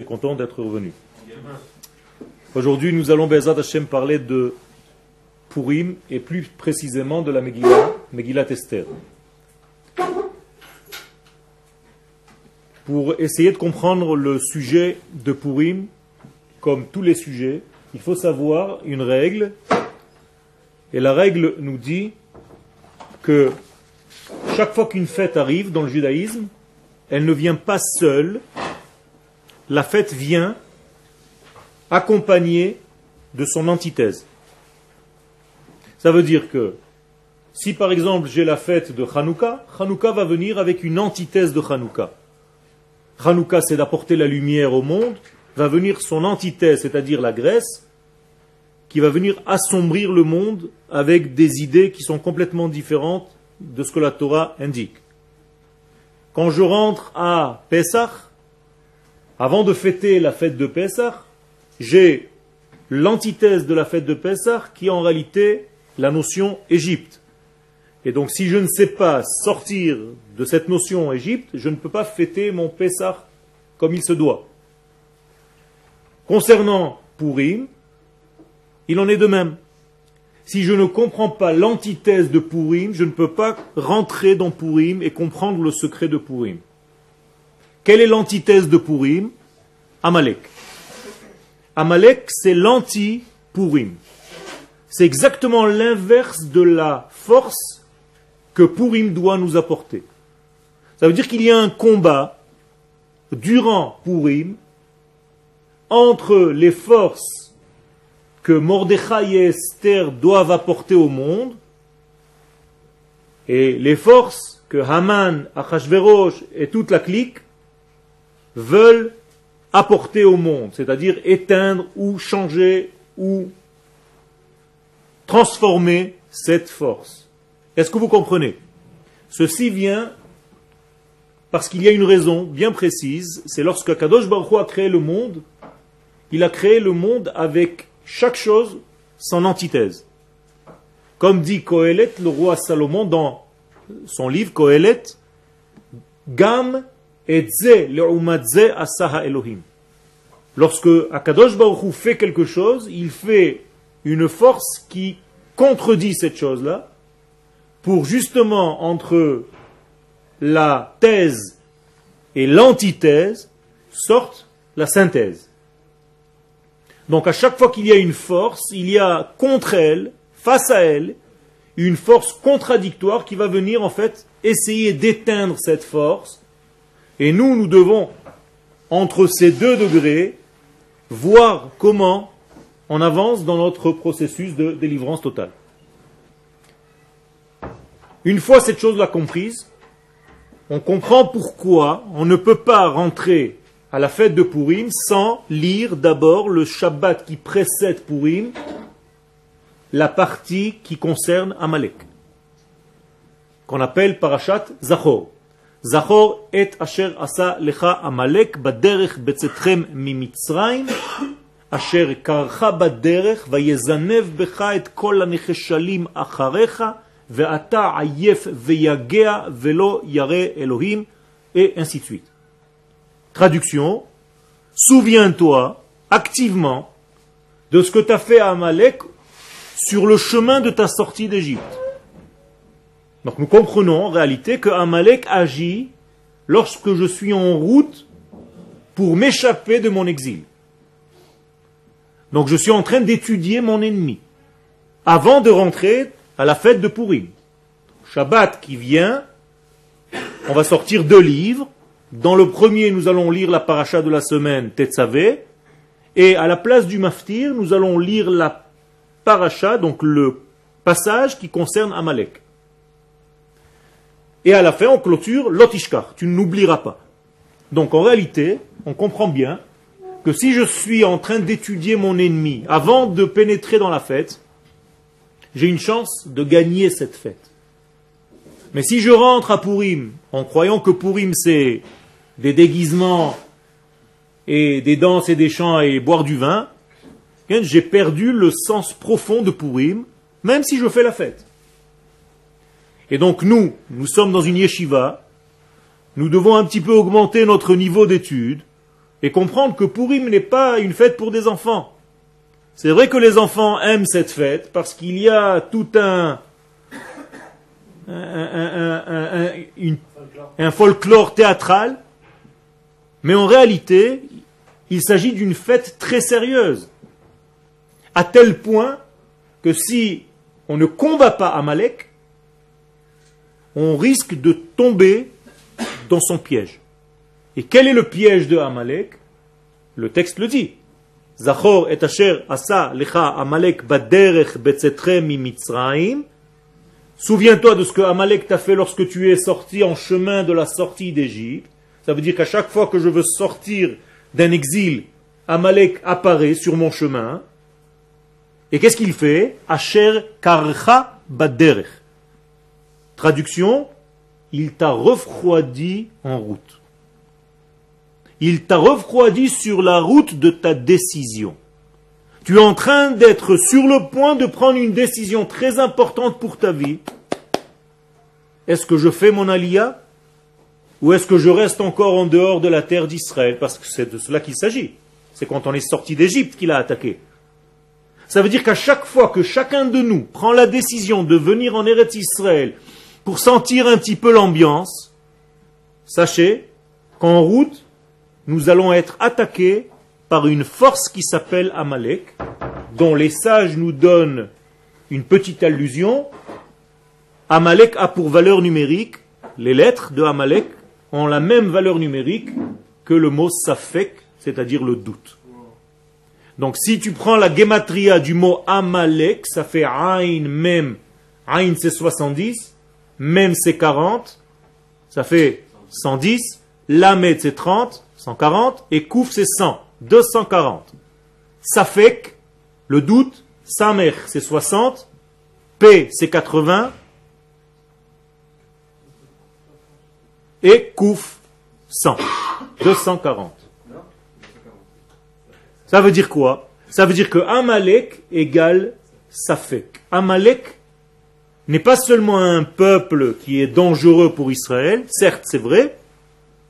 suis content d'être revenu. Aujourd'hui, nous allons, Bezat Hashem, parler de Purim et plus précisément de la Megillah, Megillat Esther. Pour essayer de comprendre le sujet de Purim, comme tous les sujets, il faut savoir une règle. Et la règle nous dit que chaque fois qu'une fête arrive dans le judaïsme, elle ne vient pas seule, la fête vient accompagnée de son antithèse. Ça veut dire que si par exemple j'ai la fête de Hanouka, Hanouka va venir avec une antithèse de Hanouka. Hanouka c'est d'apporter la lumière au monde, va venir son antithèse, c'est-à-dire la Grèce, qui va venir assombrir le monde avec des idées qui sont complètement différentes de ce que la Torah indique. Quand je rentre à Pessah, avant de fêter la fête de Pessah, j'ai l'antithèse de la fête de Pessah qui est en réalité la notion Égypte. Et donc si je ne sais pas sortir de cette notion Égypte, je ne peux pas fêter mon Pessah comme il se doit. Concernant Purim, il en est de même. Si je ne comprends pas l'antithèse de Purim, je ne peux pas rentrer dans Purim et comprendre le secret de Purim. Quelle est l'antithèse de Purim? Amalek. Amalek, c'est l'anti-Purim. C'est exactement l'inverse de la force que Purim doit nous apporter. Ça veut dire qu'il y a un combat durant Purim entre les forces que Mordechai et Esther doivent apporter au monde et les forces que Haman, Achashverosh et toute la clique veulent apporter au monde, c'est-à-dire éteindre ou changer ou transformer cette force. Est-ce que vous comprenez? Ceci vient parce qu'il y a une raison bien précise, c'est lorsque Kadosh Baruch Hu a créé le monde, il a créé le monde avec chaque chose son antithèse. Comme dit Kohelet, le roi Salomon, dans son livre Kohelet, Gam et Elohim. Lorsque Akadosh Baruch Hu fait quelque chose, il fait une force qui contredit cette chose-là, pour justement entre la thèse et l'antithèse sorte la synthèse. Donc à chaque fois qu'il y a une force, il y a contre elle, face à elle, une force contradictoire qui va venir en fait essayer d'éteindre cette force. Et nous, nous devons, entre ces deux degrés, voir comment on avance dans notre processus de délivrance totale. Une fois cette chose-là comprise, on comprend pourquoi on ne peut pas rentrer à la fête de Purim sans lire d'abord le Shabbat qui précède Purim, la partie qui concerne Amalek, qu'on appelle Parashat Zachor. Zachor et Asher Asa Lecha Amalek Baderech Betzetrem Mimitzraim Asher Karcha Baderech Vayezanev Becha et Kol Acharecha Veata Ayef Veyagea Velo Yare Elohim et ainsi de suite. Traduction Souviens-toi activement de ce que t'as fait Amalek sur le chemin de ta sortie d'Égypte. Donc nous comprenons en réalité que Amalek agit lorsque je suis en route pour m'échapper de mon exil. Donc je suis en train d'étudier mon ennemi avant de rentrer à la fête de Purim. Shabbat qui vient, on va sortir deux livres dans le premier, nous allons lire la paracha de la semaine, Tetzavé, et à la place du maftir, nous allons lire la paracha, donc le passage qui concerne Amalek. Et à la fin, on clôture l'otishkar, tu n'oublieras pas. Donc en réalité, on comprend bien que si je suis en train d'étudier mon ennemi avant de pénétrer dans la fête, j'ai une chance de gagner cette fête. Mais si je rentre à Purim en croyant que Purim c'est des déguisements et des danses et des chants et boire du vin, j'ai perdu le sens profond de Purim, même si je fais la fête. Et donc nous, nous sommes dans une yeshiva, nous devons un petit peu augmenter notre niveau d'étude, et comprendre que Purim n'est pas une fête pour des enfants. C'est vrai que les enfants aiment cette fête parce qu'il y a tout un, un, folklore théâtral, mais en réalité, il s'agit d'une fête très sérieuse, à tel point que si on ne combat pas Amalek, on risque de tomber dans son piège. Et quel est le piège de Amalek? Le texte le dit. Zachor et asher asa lecha Amalek baderech. Souviens-toi de ce que Amalek t'a fait lorsque tu es sorti en chemin de la sortie d'Égypte. Ça veut dire qu'à chaque fois que je veux sortir d'un exil, Amalek apparaît sur mon chemin. Et qu'est-ce qu'il fait? Asher karcha baderech. Traduction, il t'a refroidi en route. Il t'a refroidi sur la route de ta décision. Tu es en train d'être sur le point de prendre une décision très importante pour ta vie. Est-ce que je fais mon alia ou est-ce que je reste encore en dehors de la terre d'Israël? Parce que c'est de cela qu'il s'agit. C'est quand on est sorti d'Égypte qu'il a attaqué. Ça veut dire qu'à chaque fois que chacun de nous prend la décision de venir en Eretz Israël pour sentir un petit peu l'ambiance, sachez qu'en route, nous allons être attaqués par une force qui s'appelle Amalek, dont les sages nous donnent une petite allusion. Amalek a pour valeur numérique, les lettres de Amalek ont la même valeur numérique que le mot Safek, c'est-à-dire le doute. Donc si tu prends la gematria du mot Amalek, ça fait Ain Mem. Ain c'est 70, même c'est 40, ça fait 110, Lamed c'est 30, 140, et Kouf c'est 100, 240. Safek, le doute, Samer c'est 60, P c'est 80, et Kouf 100, 240. Ça veut dire quoi? Ça veut dire que Amalek égale Safek. Amalek n'est pas seulement un peuple qui est dangereux pour Israël, certes c'est vrai,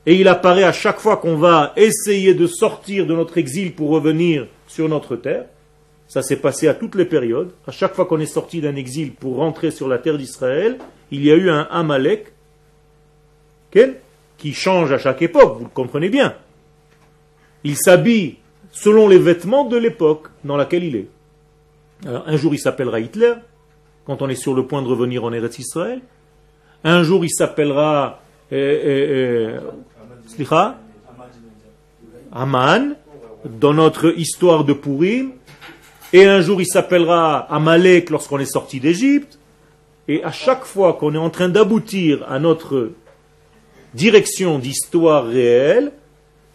et il apparaît à chaque fois qu'on va essayer de sortir de notre exil pour revenir sur notre terre. Ça s'est passé à toutes les périodes. À chaque fois qu'on est sorti d'un exil pour rentrer sur la terre d'Israël, il y a eu un Amalek qui change à chaque époque, vous le comprenez bien. Il s'habille selon les vêtements de l'époque dans laquelle il est. Alors, un jour il s'appellera Hitler, quand on est sur le point de revenir en Eretz Israël. Un jour, il s'appellera euh, euh, euh Aman, dans notre histoire de Purim. Et un jour, il s'appellera Amalek lorsqu'on est sorti d'Égypte. Et à chaque fois qu'on est en train d'aboutir à notre direction d'histoire réelle,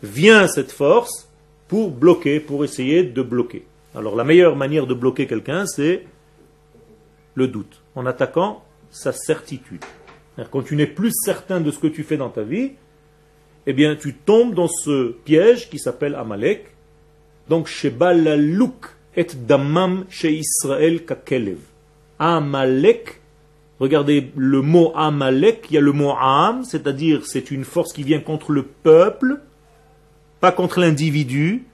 vient cette force pour bloquer, pour essayer de bloquer. Alors la meilleure manière de bloquer quelqu'un, c'est le doute, en attaquant sa certitude. Quand tu n'es plus certain de ce que tu fais dans ta vie, eh bien tu tombes dans ce piège qui s'appelle Amalek. Donc, Shebalalouk et Damam chez Israël kakelev. Amalek, regardez le mot Amalek, il y a le mot Am, c'est-à-dire c'est une force qui vient contre le peuple, pas contre l'individu,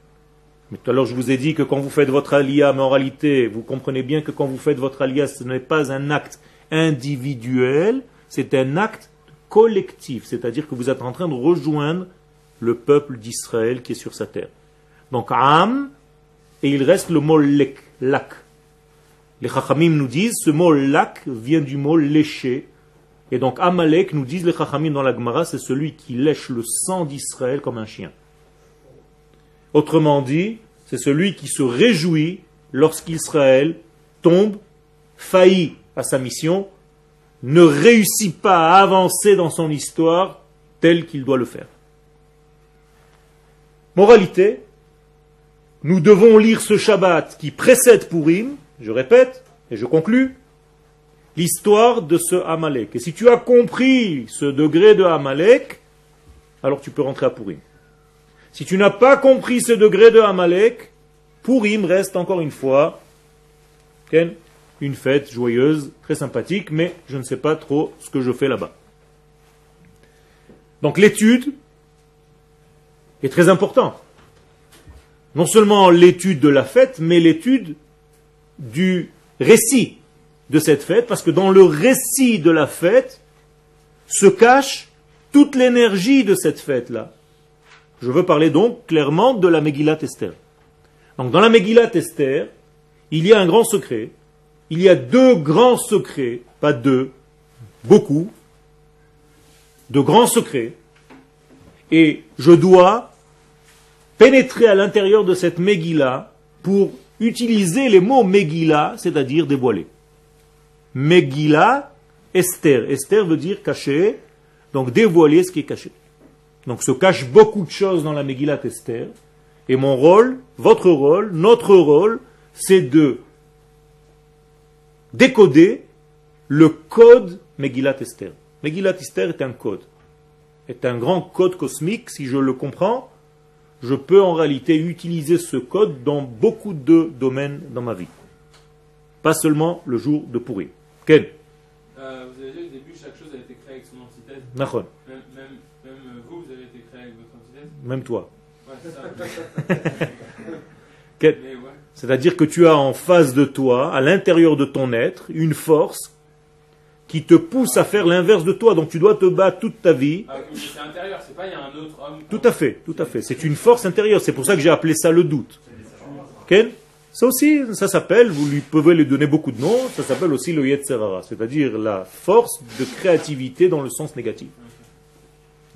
mais tout à l'heure, je vous ai dit que quand vous faites votre alia, réalité, vous comprenez bien que quand vous faites votre alia, ce n'est pas un acte individuel, c'est un acte collectif, c'est-à-dire que vous êtes en train de rejoindre le peuple d'Israël qui est sur sa terre. Donc, Am, et il reste le mot lek, lak. Les Chachamim nous disent, ce mot lak vient du mot lécher. Et donc, Amalek, nous disent les Chachamim dans la Gemara, c'est celui qui lèche le sang d'Israël comme un chien. Autrement dit, c'est celui qui se réjouit lorsqu'Israël tombe, faillit à sa mission, ne réussit pas à avancer dans son histoire tel qu'il doit le faire. Moralité, nous devons lire ce Shabbat qui précède Purim, je répète, et je conclus, l'histoire de ce Amalek. Et si tu as compris ce degré de Amalek, alors tu peux rentrer à Purim. Si tu n'as pas compris ce degré de Amalek, Purim reste encore une fois une fête joyeuse, très sympathique, mais je ne sais pas trop ce que je fais là-bas. Donc l'étude est très importante. non seulement l'étude de la fête, mais l'étude du récit de cette fête, parce que dans le récit de la fête se cache toute l'énergie de cette fête-là. Je veux parler donc clairement de la Megillat Esther. Donc dans la Megillat Esther, il y a un grand secret, il y a deux grands secrets, pas deux, beaucoup, de grands secrets, et je dois pénétrer à l'intérieur de cette Megillah pour utiliser les mots Megillah, c'est-à-dire dévoiler. Megillah, Esther. Esther veut dire cacher, donc dévoiler ce qui est caché. Donc se cache beaucoup de choses dans la Megillah Esther. Et mon rôle, votre rôle, notre rôle, c'est de décoder le code Megillat Esther. Megillat Esther est un code, est un grand code cosmique, si je le comprends, je peux en réalité utiliser ce code dans beaucoup de domaines dans ma vie. Pas seulement le jour de pourri. Ken euh, Vous avez dit au début, chaque chose a été créée avec son antithèse. Même, même, même, vous, vous avez été créé avec votre antithèse Même toi. C'est-à-dire que tu as en face de toi, à l'intérieur de ton être, une force qui te pousse à faire l'inverse de toi. Donc tu dois te battre toute ta vie. Ah, c'est intérieur, c'est pas il y a un autre homme. Tout à fait, tout à fait. C'est une force intérieure. C'est pour ça que j'ai appelé ça le doute. Ken? Ça aussi, ça s'appelle, vous lui pouvez lui donner beaucoup de noms, ça s'appelle aussi le Yetzerara, c'est-à-dire la force de créativité dans le sens négatif.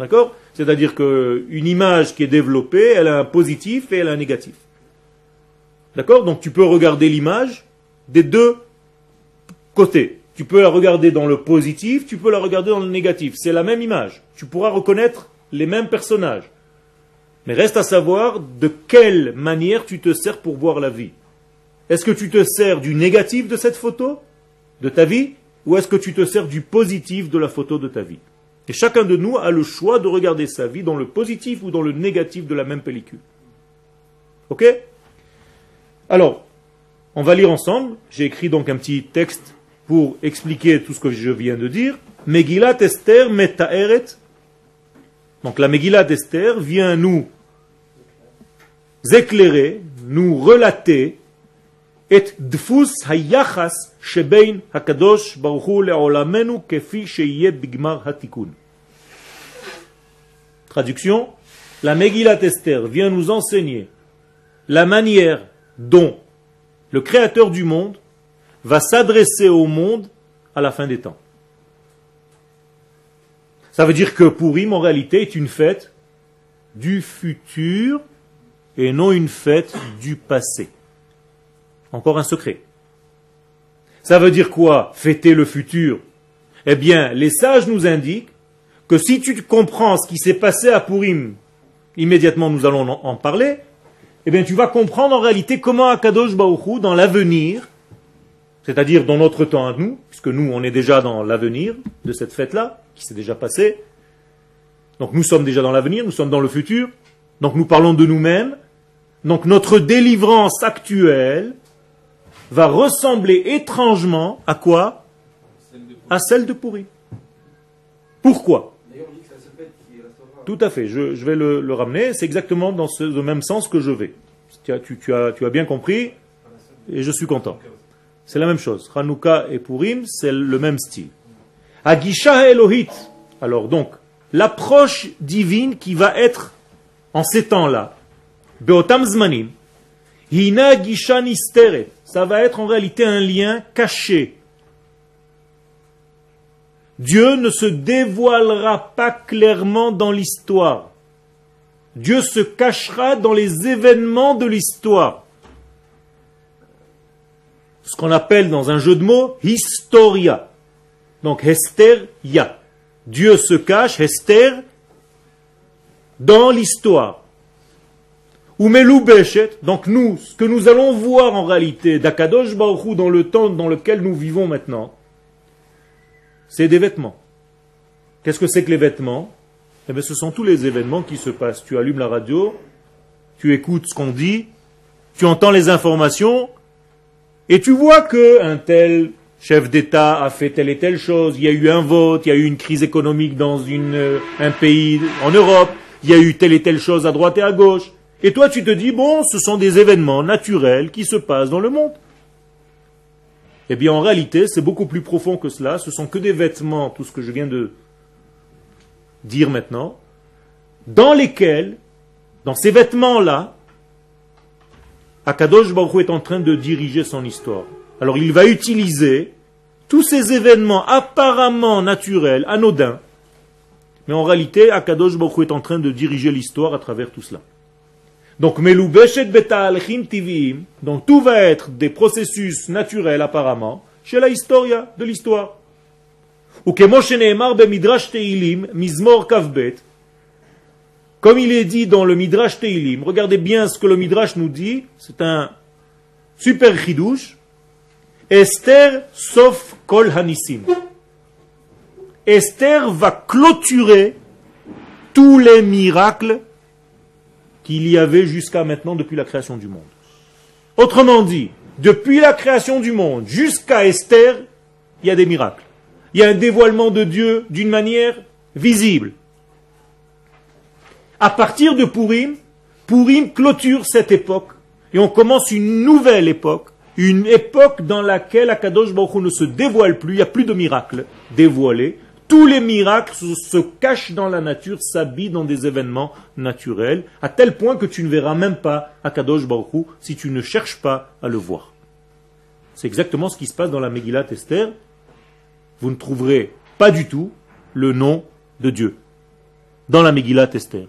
D'accord? C'est-à-dire qu'une image qui est développée, elle a un positif et elle a un négatif. D'accord? Donc tu peux regarder l'image des deux côtés. Tu peux la regarder dans le positif, tu peux la regarder dans le négatif. C'est la même image. Tu pourras reconnaître les mêmes personnages. Mais reste à savoir de quelle manière tu te sers pour voir la vie. Est-ce que tu te sers du négatif de cette photo, de ta vie, ou est-ce que tu te sers du positif de la photo de ta vie? Et chacun de nous a le choix de regarder sa vie dans le positif ou dans le négatif de la même pellicule. Ok? Alors, on va lire ensemble. J'ai écrit donc un petit texte pour expliquer tout ce que je viens de dire. Megillat Esther Metaeret. Donc la Megillat Esther vient nous éclairer, nous relater Traduction La Megillat Esther vient nous enseigner la manière dont le Créateur du monde va s'adresser au monde à la fin des temps. Ça veut dire que Purim, en réalité, est une fête du futur et non une fête du passé. Encore un secret. Ça veut dire quoi Fêter le futur? Eh bien, les sages nous indiquent que si tu comprends ce qui s'est passé à Purim, immédiatement nous allons en parler, eh bien tu vas comprendre en réalité comment Akadosh Baruchou, dans l'avenir, c'est-à-dire dans notre temps à nous, puisque nous on est déjà dans l'avenir de cette fête-là, qui s'est déjà passée, donc nous sommes déjà dans l'avenir, nous sommes dans le futur, donc nous parlons de nous-mêmes, donc notre délivrance actuelle va ressembler étrangement à quoi? À celle de Pourri. Pourquoi? Tout à fait, je, vais le, ramener. C'est exactement dans le même sens que je vais. Tu as, bien compris et je suis content. C'est la même chose. Hanouka et Purim, c'est le même style. Agisha Elohit. Alors donc, l'approche divine qui va être en ces temps-là, Beotam Zmanim, Hina Gisha Ça va être en réalité un lien caché Dieu ne se dévoilera pas clairement dans l'histoire. Dieu se cachera dans les événements de l'histoire. Ce qu'on appelle dans un jeu de mots historia. Donc Hester Ya. Dieu se cache, Hester, dans l'histoire. Ou Beshet, donc nous, ce que nous allons voir en réalité d'Akadosh Baruch dans le temps dans lequel nous vivons maintenant, c'est des vêtements. Qu'est-ce que c'est que les vêtements? Eh bien, ce sont tous les événements qui se passent. Tu allumes la radio, tu écoutes ce qu'on dit, tu entends les informations, et tu vois que un tel chef d'État a fait telle et telle chose, il y a eu un vote, il y a eu une crise économique dans euh, un pays en Europe, il y a eu telle et telle chose à droite et à gauche. Et toi, tu te dis, bon, ce sont des événements naturels qui se passent dans le monde. Eh bien, en réalité, c'est beaucoup plus profond que cela. Ce sont que des vêtements, tout ce que je viens de dire maintenant, dans lesquels, dans ces vêtements-là, Akadosh Baruch est en train de diriger son histoire. Alors il va utiliser tous ces événements apparemment naturels, anodins, mais en réalité, Akadosh Baruch est en train de diriger l'histoire à travers tout cela. Donc, donc tout va être des processus naturels apparemment chez la historia de l'histoire. Comme il est dit dans le Midrash Teilim, regardez bien ce que le Midrash nous dit, c'est un super chidouche. Esther sauf kol hanissim. Esther va clôturer tous les miracles qu'il y avait jusqu'à maintenant depuis la création du monde. Autrement dit, depuis la création du monde jusqu'à Esther, il y a des miracles. Il y a un dévoilement de Dieu d'une manière visible. À partir de Purim, Purim clôture cette époque et on commence une nouvelle époque, une époque dans laquelle Akadosh Baruch ne se dévoile plus, il n'y a plus de miracles dévoilés, tous les miracles se cachent dans la nature, s'habillent dans des événements naturels, à tel point que tu ne verras même pas Akadosh Baruch si tu ne cherches pas à le voir. C'est exactement ce qui se passe dans la Megillat Esther. Vous ne trouverez pas du tout le nom de Dieu dans la Megillat Esther.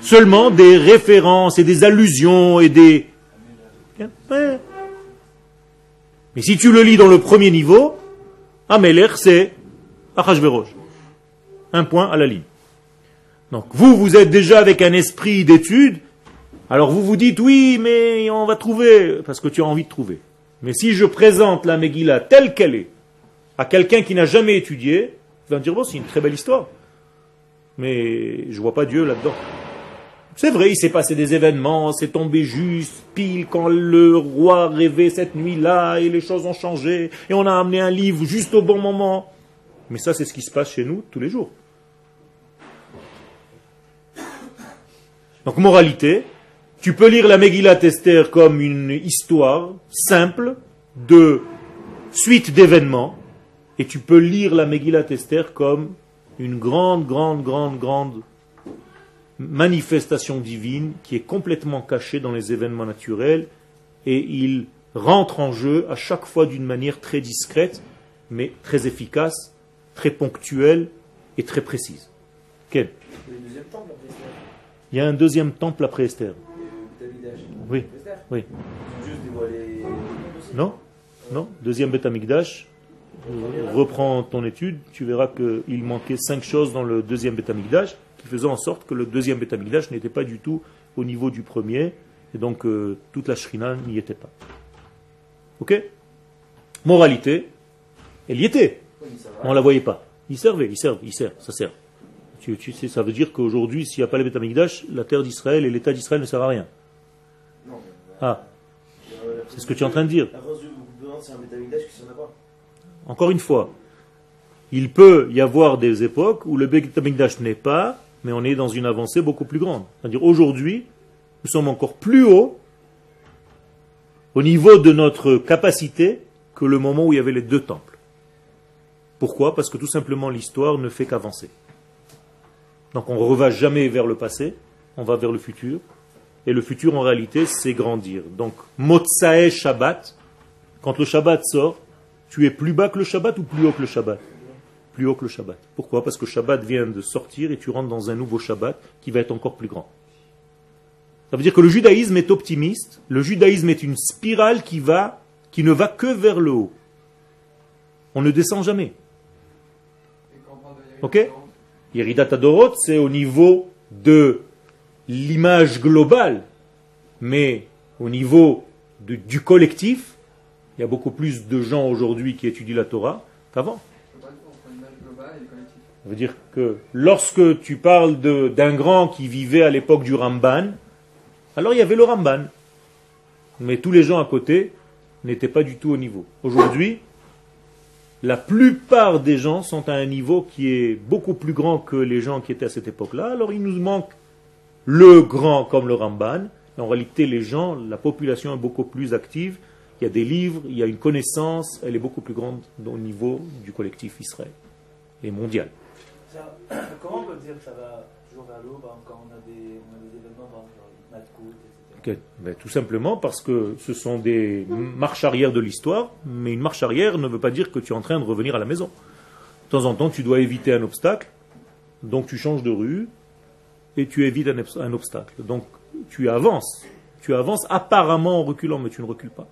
Seulement des références et des allusions et des... Mais si tu le lis dans le premier niveau, Ameler c'est un point à la ligne. Donc vous, vous êtes déjà avec un esprit d'étude, alors vous vous dites oui, mais on va trouver, parce que tu as envie de trouver. Mais si je présente la Megillah telle qu'elle est, à quelqu'un qui n'a jamais étudié, il va me dire, bon, c'est une très belle histoire. Mais je vois pas Dieu là-dedans. C'est vrai, il s'est passé des événements, c'est tombé juste, pile quand le roi rêvait cette nuit-là, et les choses ont changé, et on a amené un livre juste au bon moment. Mais ça, c'est ce qui se passe chez nous tous les jours. Donc, moralité, tu peux lire la Megillat Esther comme une histoire simple de suite d'événements, et tu peux lire la Megillat Esther comme une grande, grande, grande, grande manifestation divine qui est complètement cachée dans les événements naturels, et il rentre en jeu à chaque fois d'une manière très discrète, mais très efficace, très ponctuelle et très précise. Quel? Il y a un deuxième temple après Esther. Oui. Oui. Non Non Deuxième Beth Amikdash. Reprends ton étude, tu verras qu'il manquait cinq choses dans le deuxième Beth Amikdash qui faisaient en sorte que le deuxième Beth Amikdash n'était pas du tout au niveau du premier et donc euh, toute la Shrina n'y était pas. Ok? Moralité, elle y était. On ne la voyait pas. Il servait, il sert, il sert, ça sert. Tu, sais, ça veut dire qu'aujourd'hui, s'il n'y a pas le Betamikdash, la terre d'Israël et l'État d'Israël ne servent à rien. Ah, c'est ce que tu es en train de dire. Encore une fois, il peut y avoir des époques où le Betamikdash n'est pas, mais on est dans une avancée beaucoup plus grande. C'est-à-dire aujourd'hui, nous sommes encore plus haut au niveau de notre capacité que le moment où il y avait les deux temples. Pourquoi? Parce que tout simplement l'histoire ne fait qu'avancer. Donc on ne va jamais vers le passé, on va vers le futur. Et le futur en réalité c'est grandir. Donc Motsae Shabbat, quand le Shabbat sort, tu es plus bas que le Shabbat ou plus haut que le Shabbat? Plus haut que le Shabbat. Pourquoi? Parce que Shabbat vient de sortir et tu rentres dans un nouveau Shabbat qui va être encore plus grand. Ça veut dire que le judaïsme est optimiste, le judaïsme est une spirale qui va, qui ne va que vers le haut. On ne descend jamais. Ok? Yeridat Adorot, c'est au niveau de l'image globale, mais au niveau du collectif, il y a beaucoup plus de gens aujourd'hui qui étudient la Torah qu'avant. Ça veut dire que lorsque tu parles d'un grand qui vivait à l'époque du Ramban, alors il y avait le Ramban. Mais tous les gens à côté n'étaient pas du tout au niveau. Aujourd'hui, la plupart des gens sont à un niveau qui est beaucoup plus grand que les gens qui étaient à cette époque-là, alors il nous manque le grand comme le Ramban. En réalité, les gens, la population est beaucoup plus active. Il y a des livres, il y a une connaissance, elle est beaucoup plus grande au niveau du collectif Israël et mondial. comment on peut dire que ça va toujours vers l'eau quand on a des, événements dans Ben, tout simplement parce que ce sont des marches arrière de l'histoire, mais une marche arrière ne veut pas dire que tu es en train de revenir à la maison. De temps en temps, tu dois éviter un obstacle, donc tu changes de rue et tu évites un, obstacle. Donc tu avances. Tu avances apparemment en reculant, mais tu ne recules pas.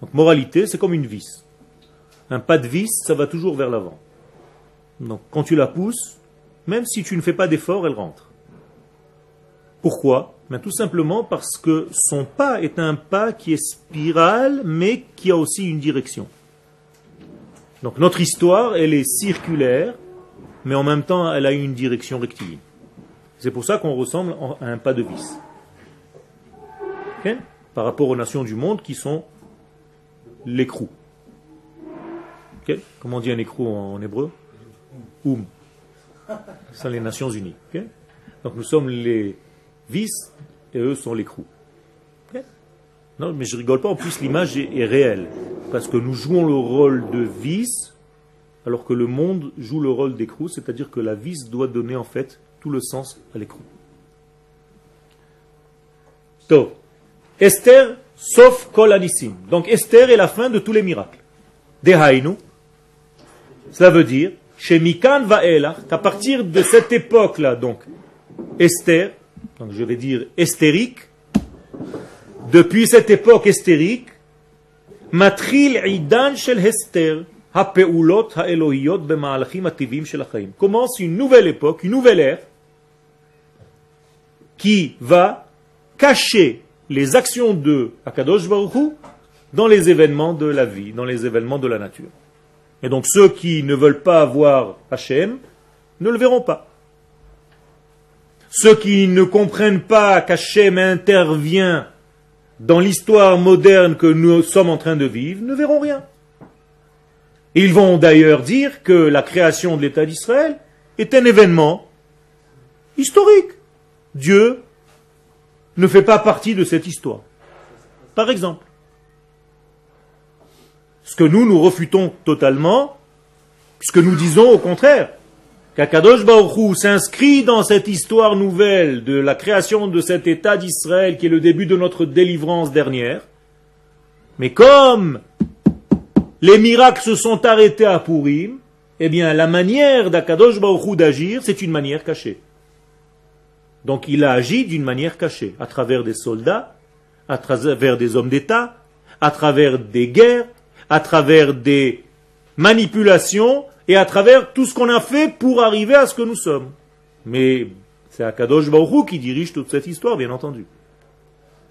Donc moralité, c'est comme une vis. Un pas de vis, ça va toujours vers l'avant. Donc quand tu la pousses, même si tu ne fais pas d'effort, elle rentre. Pourquoi? Ben, Tout simplement parce que son pas est un pas qui est spiral, mais qui a aussi une direction. Donc notre histoire, elle est circulaire, mais en même temps, elle a une direction rectiligne. C'est pour ça qu'on ressemble à un pas de vis. Par rapport aux nations du monde qui sont l'écrou. Comment on dit un écrou en, hébreu? Oum. Ce sont les Nations Unies. Donc nous sommes les vis et eux sont l'écrou. Non, mais je rigole pas, en plus l'image est, réelle. Parce que nous jouons le rôle de vis alors que le monde joue le rôle d'écrou, c'est-à-dire que la vis doit donner en fait tout le sens à l'écrou. Donc, Esther, sauf Kol Anissim. Donc Esther est la fin de tous les miracles. Dehainu, cela veut dire, chez Mikan Vaelach, qu'à partir de cette époque-là, donc, Esther, donc je vais dire estérique, depuis cette époque estérique, Matril Idan Shel Hester, Commence une nouvelle époque, une nouvelle ère, qui va cacher les actions de Akadosh Baruch dans les événements de la vie, dans les événements de la nature. Et donc ceux qui ne veulent pas voir Hachem ne le verront pas. Ceux qui ne comprennent pas qu'Hachem intervient dans l'histoire moderne que nous sommes en train de vivre ne verront rien. Ils vont d'ailleurs dire que la création de l'État d'Israël est un événement historique. Dieu ne fait pas partie de cette histoire. Par exemple. Ce que nous, nous refutons totalement, puisque nous disons au contraire qu'Akadosh Baruch s'inscrit dans cette histoire nouvelle de la création de cet État d'Israël qui est le début de notre délivrance dernière. Mais comme les miracles se sont arrêtés à Purim, eh bien la manière d'Akadosh Baruch d'agir, c'est une manière cachée. Donc il a agi d'une manière cachée, à travers des soldats, à travers des hommes d'État, à travers des guerres, à travers des manipulations et à travers tout ce qu'on a fait pour arriver à ce que nous sommes. Mais c'est Akadosh Baruch qui dirige toute cette histoire, bien entendu.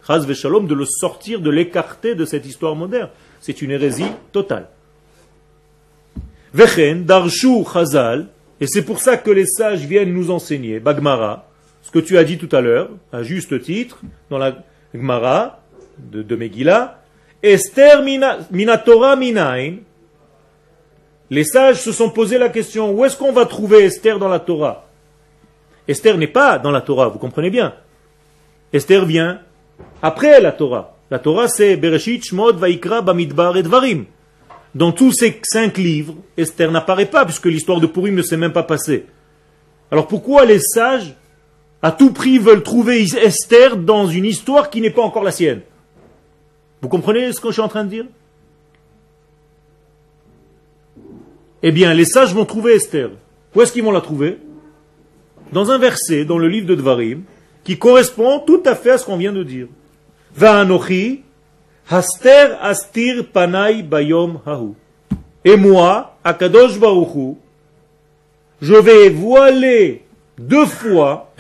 Chaz Veshalom de le sortir, de l'écarter de cette histoire moderne. C'est une hérésie totale. Vechen, Darshu, Chazal, et c'est pour ça que les sages viennent nous enseigner, Bagmara, ce que tu as dit tout à l'heure, à juste titre, dans la Gmara de, Megillah, Esther Minatora Minain, les sages se sont posé la question, où est-ce qu'on va trouver Esther dans la Torah? Esther n'est pas dans la Torah, vous comprenez bien. Esther vient après la Torah. La Torah, c'est Bereshit, Shmod, Vaikra, Bamidbar et Dvarim. Dans tous ces cinq livres, Esther n'apparaît pas, puisque l'histoire de Purim ne s'est même pas passée. Alors pourquoi les sages, à tout prix, veulent trouver Esther dans une histoire qui n'est pas encore la sienne? Vous comprenez ce que je suis en train de dire? Eh bien, les sages vont trouver Esther. Où est-ce qu'ils vont la trouver? Dans un verset, dans le livre de Dvarim, qui correspond tout à fait à ce qu'on vient de dire. Haster Astir Panay Bayom Hahu. Et moi, Akadosh Baruchu, je vais voiler deux fois,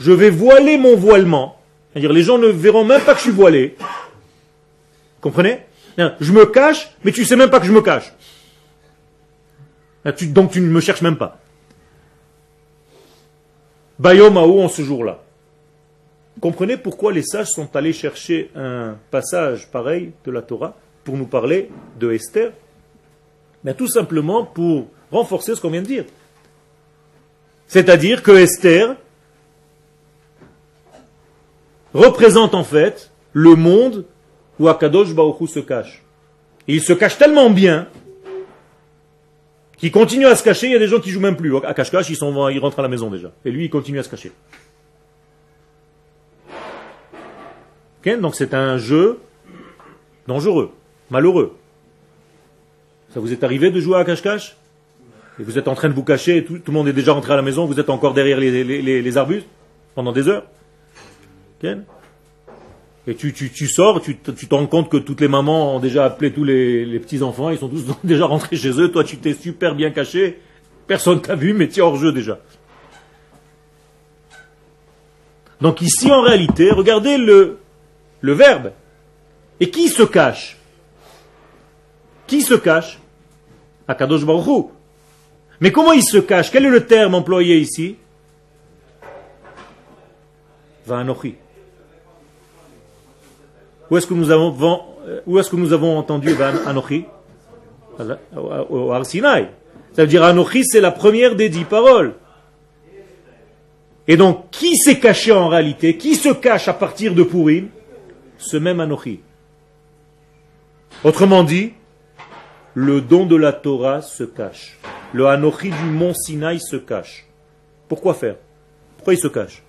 je vais voiler mon voilement. C'est-à-dire, les gens ne verront même pas que je suis voilé. Comprenez? Je me cache, mais tu sais même pas que je me cache. Donc tu ne me cherches même pas. Bayom Hahu en ce jour-là. Comprenez pourquoi les sages sont allés chercher un passage pareil de la Torah pour nous parler de Esther? Mais Tout simplement pour renforcer ce qu'on vient de dire. C'est-à-dire que Esther représente en fait le monde où Akadosh Baruch se cache. Il se cache tellement bien qu'il continue à se cacher. Il y a des gens qui jouent même plus. À cache-cache, ils, sont, ils rentrent à la maison déjà. Et lui, il continue à se cacher. Donc c'est un jeu dangereux, malheureux. Ça vous est arrivé de jouer à cache-cache? Et vous êtes en train de vous cacher, tout, tout, le monde est déjà rentré à la maison, vous êtes encore derrière les, arbustes pendant des heures? Et tu, tu, sors, tu, tu te rends compte que toutes les mamans ont déjà appelé tous les, petits-enfants, ils sont tous déjà rentrés chez eux, toi tu t'es super bien caché, personne t'a vu, mais tu es hors jeu déjà. Donc ici en réalité, regardez le, le verbe. Et qui se cache? Qui se cache? Akadosh Baruch Mais comment il se cache? Quel est le terme employé ici? Va'anochi. Où est-ce que nous avons, où est-ce que nous avons entendu Va'anochi Au Arsinaï. Ça veut dire Anochi, c'est la première des dix paroles. Et donc, qui s'est caché en réalité Qui se cache à partir de Purim? Ce même Anochi. Autrement dit, le don de la Torah se cache. Le Anochi du mont Sinaï se cache. Pourquoi faire? Pourquoi il se cache?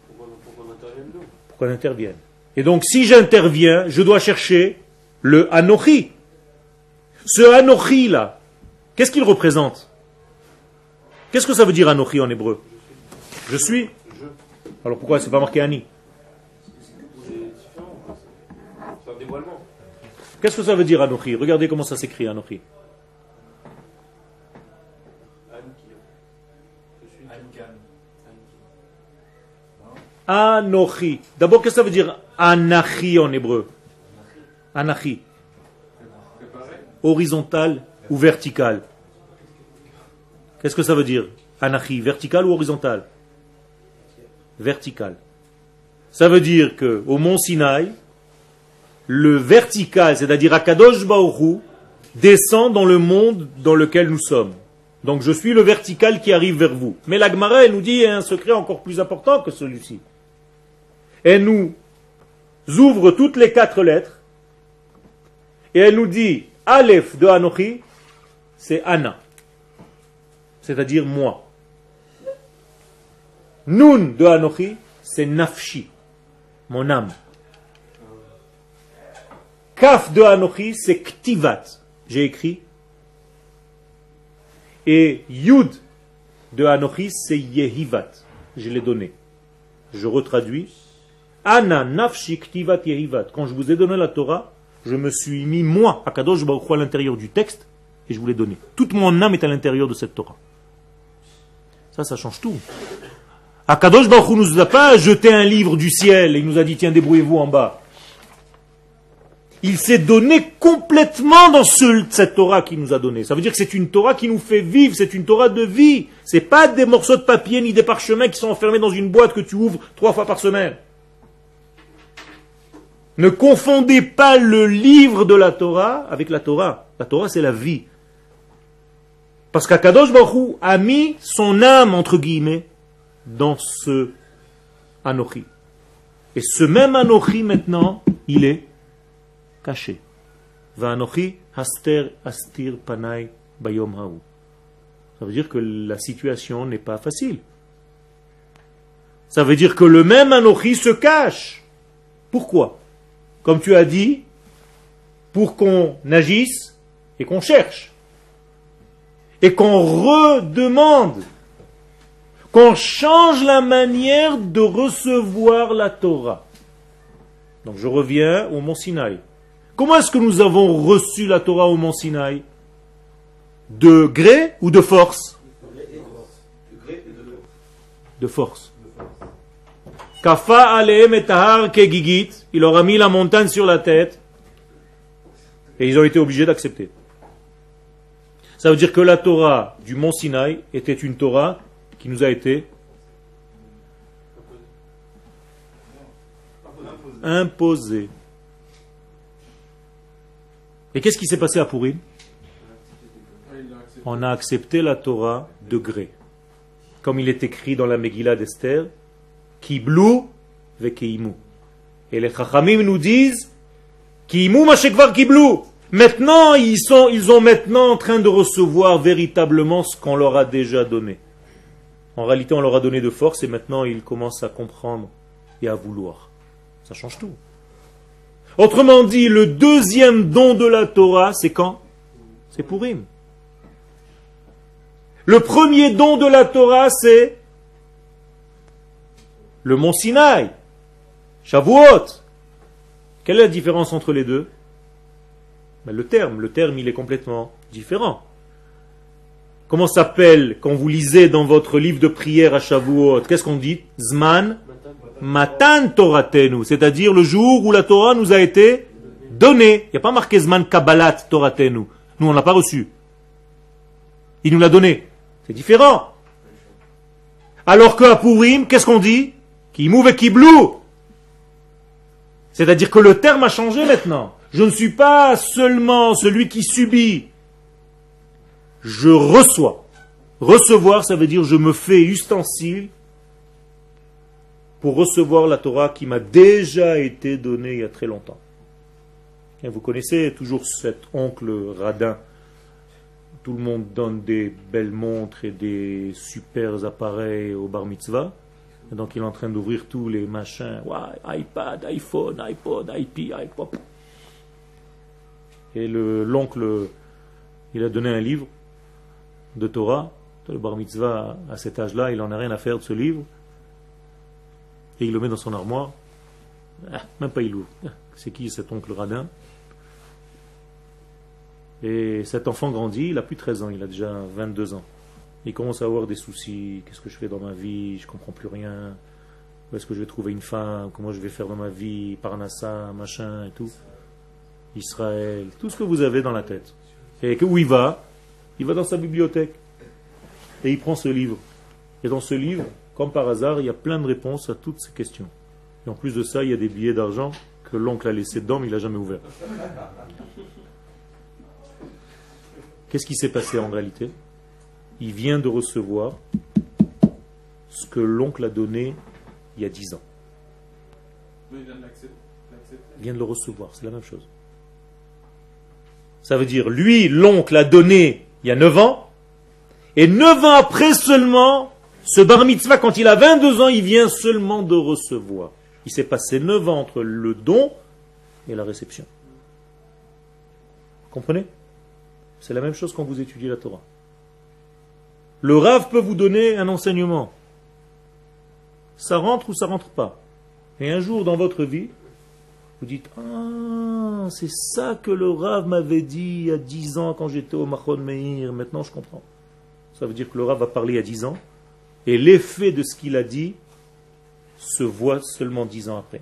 Pourquoi on intervienne Et donc, si j'interviens, je dois chercher le Anochi. Ce Anochi là, qu'est-ce qu'il représente? Qu'est-ce que ça veut dire Anochi en hébreu? Je suis? Alors pourquoi c'est pas marqué Ani? Qu'est-ce que ça veut dire Anochi? Regardez comment ça s'écrit Anochi. Anochi. D'abord, qu'est-ce que ça veut dire Anachi en hébreu Anachi. Horizontal ou vertical Qu'est-ce que ça veut dire Anachi, vertical ou horizontal Vertical. Ça veut dire que au mont Sinaï, le vertical, c'est-à-dire Akadosh Baoru, descend dans le monde dans lequel nous sommes. Donc je suis le vertical qui arrive vers vous. Mais l'Agmara, elle nous dit un secret encore plus important que celui-ci elle nous ouvre toutes les quatre lettres et elle nous dit Aleph de Anochi, c'est Anna, c'est-à-dire moi. Nun de Anochi, c'est Nafshi, mon âme. Kaf de Anochi, c'est Ktivat, j'ai écrit. Et Yud de Anochi, c'est Yehivat, je l'ai donné. Je retraduis Ana nafshi yerivat. Quand je vous ai donné la Torah, je me suis mis moi, Akadosh Baruch à l'intérieur du texte et je vous l'ai donné. Toute mon âme est à l'intérieur de cette Torah. Ça, ça change tout. Akadosh Baruch Hu nous a pas jeté un livre du ciel et il nous a dit tiens débrouillez-vous en bas. Il s'est donné complètement dans cette Torah qu'il nous a donné. Ça veut dire que c'est une Torah qui nous fait vivre, c'est une Torah de vie. C'est pas des morceaux de papier ni des parchemins qui sont enfermés dans une boîte que tu ouvres trois fois par semaine. Ne confondez pas le livre de la Torah avec la Torah. La Torah, c'est la vie. Parce qu'Akadosh Baruch a mis son âme, entre guillemets, dans ce Anochi. Et ce même Anochi, maintenant, il est caché. Ça veut dire que la situation n'est pas facile. Ça veut dire que le même Anochi se cache. Pourquoi? Comme tu as dit, pour qu'on agisse et qu'on cherche. Et qu'on redemande. Qu'on change la manière de recevoir la Torah. Donc je reviens au Mont Sinaï. Comment est-ce que nous avons reçu la Torah au Mont Sinaï? De gré ou de force? De force. Kafa aleem et kegigit il leur a mis la montagne sur la tête et ils ont été obligés d'accepter. Ça veut dire que la Torah du mont Sinaï était une Torah qui nous a été imposée. Et qu'est-ce qui s'est passé à Purim? On a accepté la Torah de gré. Comme il est écrit dans la Megillah d'Esther, Kiblu vekeimu Et les Chachamim nous disent Maintenant, ils sont, ils ont maintenant en train de recevoir véritablement ce qu'on leur a déjà donné. En réalité, on leur a donné de force et maintenant ils commencent à comprendre et à vouloir. Ça change tout. Autrement dit, le deuxième don de la Torah, c'est quand? C'est pour Purim. Le premier don de la Torah, c'est le mont Sinaï, Shavuot. Quelle est la différence entre les deux? Ben, Le terme, le terme, il est complètement différent. Comment s'appelle quand vous lisez dans votre livre de prière à Shavuot? Qu'est-ce qu'on dit? Zman? Matan Toratenu, c'est-à-dire le jour où la Torah nous a été donnée. Il n'y a pas marqué Zman Kabbalat Toratenu. Nous, on ne l'a pas reçu. Il nous l'a donné. C'est différent. Alors qu'à Purim, qu'est-ce qu'on dit? Qui mouve et qui blou. C'est-à-dire que le terme a changé maintenant. Je ne suis pas seulement celui qui subit. Je reçois. Recevoir, ça veut dire je me fais ustensile pour recevoir la Torah qui m'a déjà été donnée il y a très longtemps. Vous connaissez toujours cet oncle radin tout le monde donne des belles montres et des super appareils au bar mitzvah. Donc il est en train d'ouvrir tous les machins. iPad, iPhone, iPod, IP, iPod. Et l'oncle, il a donné un livre de Torah. Le bar mitzvah, à cet âge-là, il n'en a rien à faire de ce livre. Et il le met dans son armoire. Ah, même pas il ouvre. Ah, c'est qui cet oncle radin? Et cet enfant grandit, il a plus 13 ans, il a déjà 22 ans. Il commence à avoir des soucis. Qu'est-ce que je fais dans ma vie? Je comprends plus rien. Où est-ce que je vais trouver une femme? Comment je vais faire dans ma vie? Parnassa, machin et tout. Israël, tout ce que vous avez dans la tête. Et où il va? Il va dans sa bibliothèque. Et il prend ce livre. Et dans ce livre, comme par hasard, il y a plein de réponses à toutes ces questions. Et en plus de ça, il y a des billets d'argent que l'oncle a laissé dedans, mais il n'a jamais ouvert. Qu'est-ce qui s'est passé en réalité? Il vient de recevoir ce que l'oncle a donné il y a dix ans. Il vient de le recevoir, c'est la même chose. Ça veut dire, lui, l'oncle a donné il y a neuf ans, et neuf ans après seulement, ce bar mitzvah, quand il a 22 ans, il vient seulement de recevoir. Il s'est passé neuf ans entre le don et la réception. Comprenez? C'est la même chose quand vous étudiez la Torah. Le Rav peut vous donner un enseignement. Ça rentre ou ça rentre pas. Et un jour dans votre vie, vous dites Ah, c'est ça que le Rav m'avait dit il y a dix ans quand j'étais au Machon Meir. Maintenant je comprends. Ça veut dire que le Rav va parler il y a dix ans. Et l'effet de ce qu'il a dit se voit seulement dix ans après.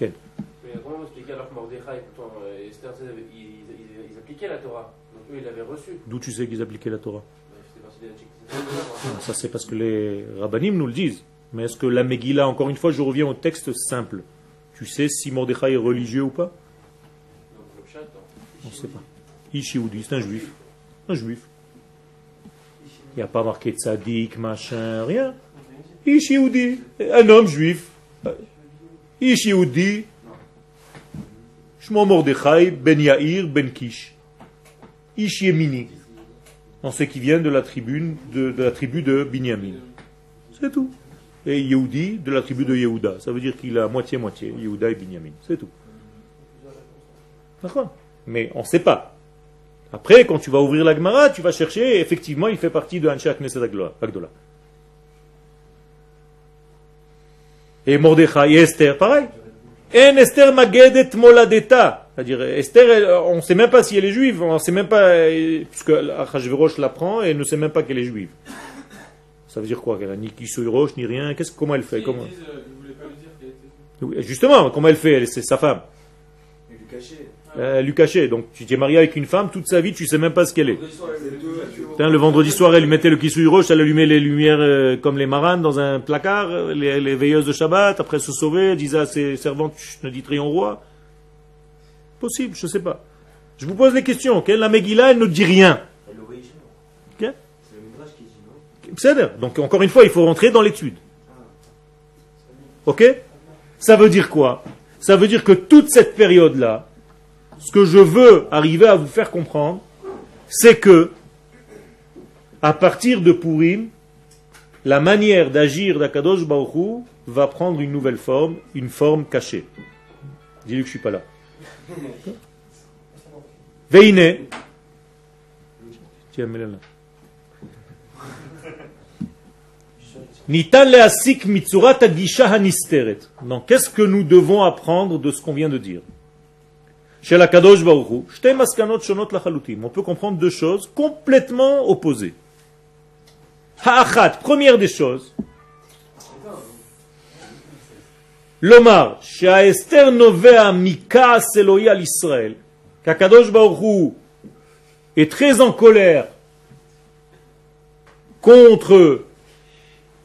Mais comment expliquer alors que Mordechai, pourtant, euh, Esther, ils appliquaient la Torah D'où tu sais qu'ils appliquaient la Torah? ah, Ça c'est parce que les rabbinim nous le disent. Mais est-ce que la Megillah, encore une fois, je reviens au texte simple. Tu sais si Mordechai est religieux ou pas? On ne sait pas. Ishioudi, c'est un juif. Un juif. Il n'y a pas marqué tzaddik, machin, rien. Ishioudi, un homme juif. Ishioudi, Shmo Mordechai, Ben Yair, Ben Kish. Ishiemini. On sait qu'il vient de la, tribu de, la tribu de Binyamin. C'est tout. Et Yehudi de la tribu de Yehuda. Ça veut dire qu'il a moitié-moitié, Yehuda et Binyamin. C'est tout. Mais on ne sait pas. Après, quand tu vas ouvrir la Gemara, tu vas chercher, effectivement, il fait partie de Hanshak Knesset Agdola. Et Mordechai et Esther, pareil. En Esther Magedet Moladeta. C'est-à-dire, Esther, on ne sait même pas si elle est juive, on ne sait même pas, puisque Achashverosh l'apprend et elle ne sait même pas qu'elle est juive. Ça veut dire quoi Qu'elle n'a ni roche ni rien? Qu'est-ce, Comment elle fait? Comment... Justement, comment elle fait? C'est sa femme. Elle lui cachait. Elle lui cachait. Donc, tu t'es marié avec une femme toute sa vie, tu ne sais même pas ce qu'elle est. Le vendredi soir, elle lui mettait le kisui roche, elle allumait les lumières euh, comme les maranes dans un placard, les, veilleuses de Shabbat, après se sauver, elle disait à ses servantes, ne dites rien au roi. Possible, je ne sais pas. Je vous pose les questions. La Megillah, elle ne dit rien. Okay? Donc, encore une fois, il faut rentrer dans l'étude. Ok? Ça veut dire quoi? Ça veut dire que toute cette période-là, ce que je veux arriver à vous faire comprendre, c'est que, à partir de Purim, la manière d'agir d'Akadosh Baruch va prendre une nouvelle forme, une forme cachée. Dis-lui que je ne suis pas là. Veine. Tiens, là. Donc, qu'est-ce que nous devons apprendre de ce qu'on vient de dire? On peut comprendre deux choses complètement opposées. Ha'achat, première des choses. Esther novea mika seloi al Israël. Qu'Akadosh Baruch est très en colère contre